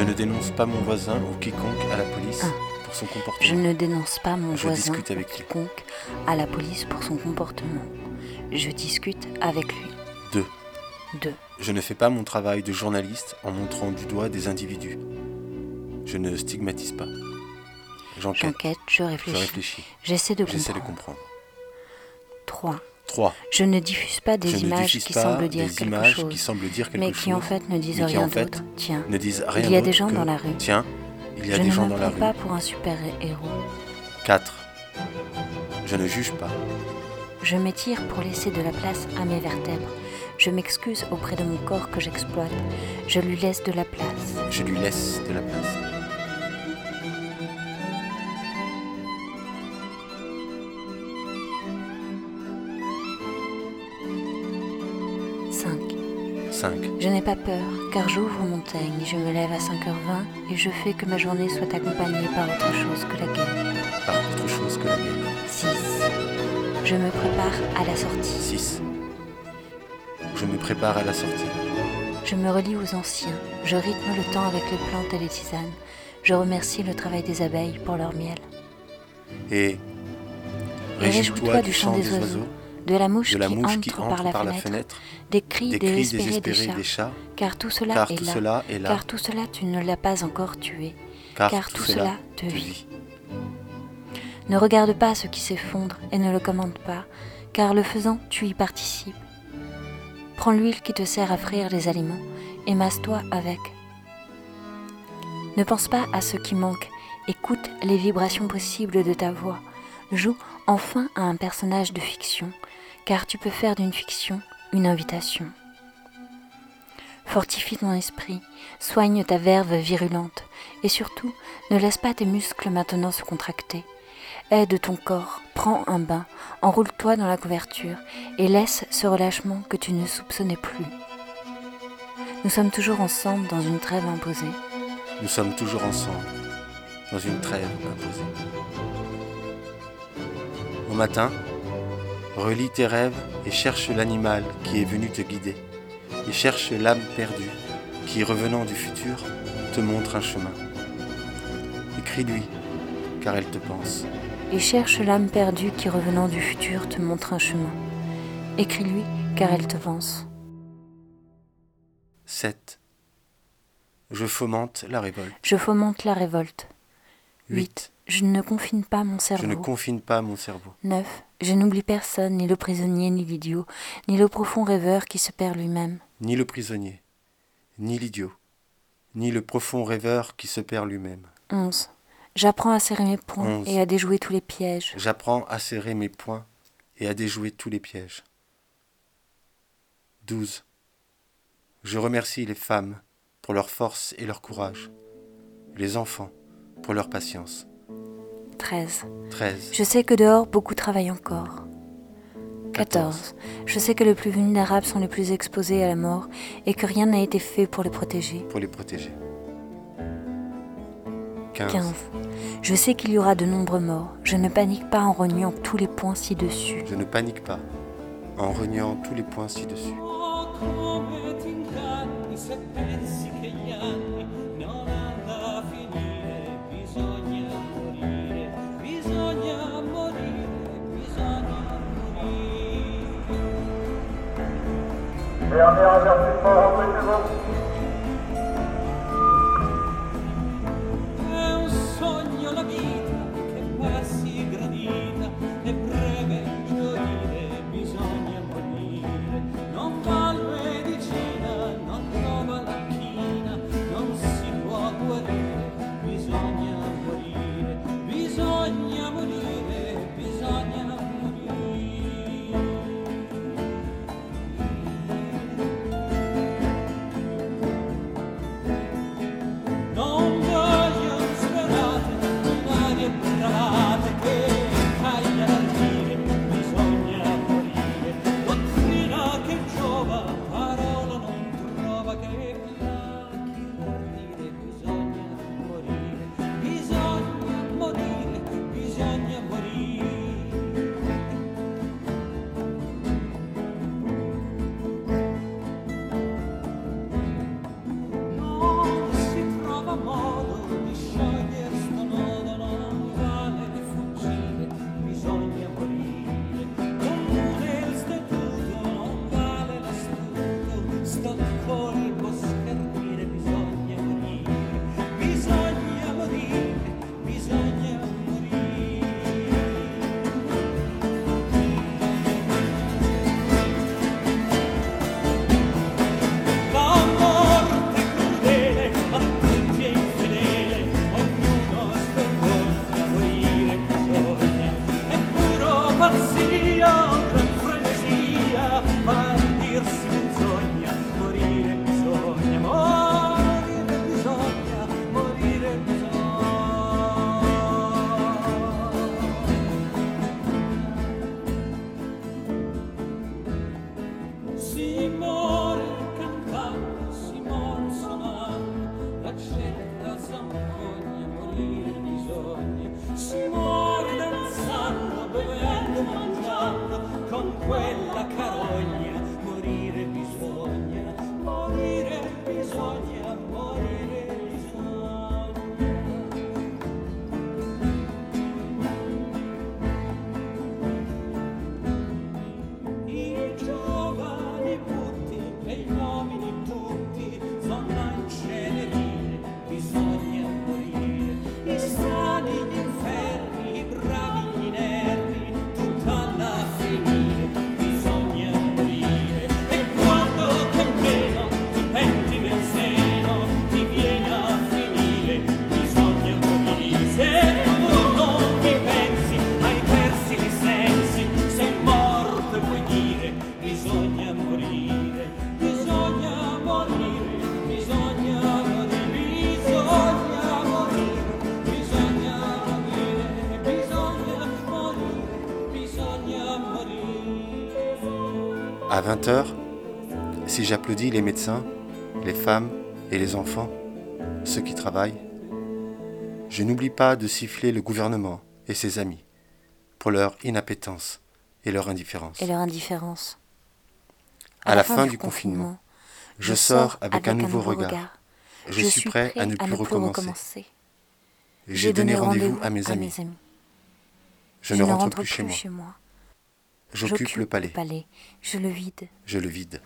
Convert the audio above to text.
Je ne dénonce pas mon voisin ou quiconque à la police Un. pour son Je comportement. ne dénonce pas mon Je voisin discute avec ou lui. quiconque à la police pour son comportement. Je discute avec lui. 2. 2. Je ne fais pas mon travail de journaliste en montrant du doigt des individus. Je ne stigmatise pas. J'enquête. Je Je réfléchis. J'essaie de J'essaie de comprendre. comprendre. 3. 3. Je ne diffuse pas des Je ne images qui pas semblent dire des quelque images chose, qui semblent dire quelque mais qui en fait ne disent rien d'autre. Tiens, ne disent rien il y a des gens que, dans la rue. Tiens, il y a je des ne gens dans la rue. pas pour un super-héros. 4. Je ne juge pas. Je m'étire pour laisser de la place à mes vertèbres. Je m'excuse auprès de mon corps que j'exploite. Je lui laisse de la place. Je lui laisse de la place. 5. Je n'ai pas peur, car j'ouvre mon teigne, je me lève à 5h20 et je fais que ma journée soit accompagnée par autre chose que la guerre. Par autre chose que la guerre. 6. Je me prépare à la sortie. 6. Je me prépare à la sortie. Je me relie aux anciens. Je rythme le temps avec les plantes et les tisanes. Je remercie le travail des abeilles pour leur miel. Et Et réjouis-toi du chant des oiseaux, de la mouche, de la qui, mouche entre qui par, la, par la fenêtre, des cris des cris désespérés, désespérés des des chats. Car tout cela car est tout là. cela est là, Car tout cela, tu ne l'as pas encore tué. car car tout cela te vit. Ne regarde pas ce qui s'effondre et ne le commande pas, car le faisant, tu y participes. Prends l'huile qui te sert à frire les aliments et masse-toi avec. Ne pense pas à ce qui manque, écoute les vibrations possibles de ta voix. Joue enfin à un personnage de fiction, car tu peux faire d'une fiction une invitation. Fortifie ton esprit, soigne ta verve virulente, et surtout, ne laisse pas tes muscles maintenant se contracter. Aide ton corps, prends un bain, enroule-toi dans la couverture et laisse ce relâchement que tu ne soupçonnais plus. Nous sommes toujours ensemble dans une trêve imposée. Nous sommes toujours ensemble, dans une trêve imposée. Au matin, relis tes rêves et cherche l'animal qui est venu te guider. Et cherche l'âme perdue qui, revenant du futur, te montre un chemin. Écris-lui, car elle te pense. Et cherche l'âme perdue qui, revenant du futur, te montre un chemin. Écris-lui, car elle te vance. 7. Je fomente la révolte. Je fomente la révolte. 8. Je ne confine pas mon cerveau. Je ne confine pas mon cerveau. 9. Je n'oublie personne, ni le prisonnier, ni l'idiot, ni le profond rêveur qui se perd lui-même. Ni le prisonnier, ni l'idiot, ni le profond rêveur qui se perd lui-même. 11. J'apprends à serrer mes poings et à déjouer tous les pièges. J'apprends à serrer mes poings et à déjouer tous les pièges. 12. Je remercie les femmes pour leur force et leur courage, les enfants pour leur patience. 13. 13. Je sais que dehors, beaucoup travaillent encore. 14. Je sais que les plus vulnérables sont les plus exposés à la mort et que rien n'a été fait pour les protéger. Pour les protéger. 15. 15. Je sais qu'il y aura de nombreux morts. Je ne panique pas en rognant tous les points ci-dessus. Je ne panique pas en reniant tous les points ci-dessus. À 20h, si j'applaudis les médecins, les femmes et les enfants, ceux qui travaillent, je n'oublie pas de siffler le gouvernement et ses amis pour leur inappétence et leur indifférence. Et leur indifférence. À, la, fin, du confinement, je sors avec, un nouveau regard. Je, suis prêt, à ne plus recommencer. J'ai donné rendez-vous à mes amis. Je, ne rentre, plus chez moi. J'occupe le palais. Je le vide. Je le vide.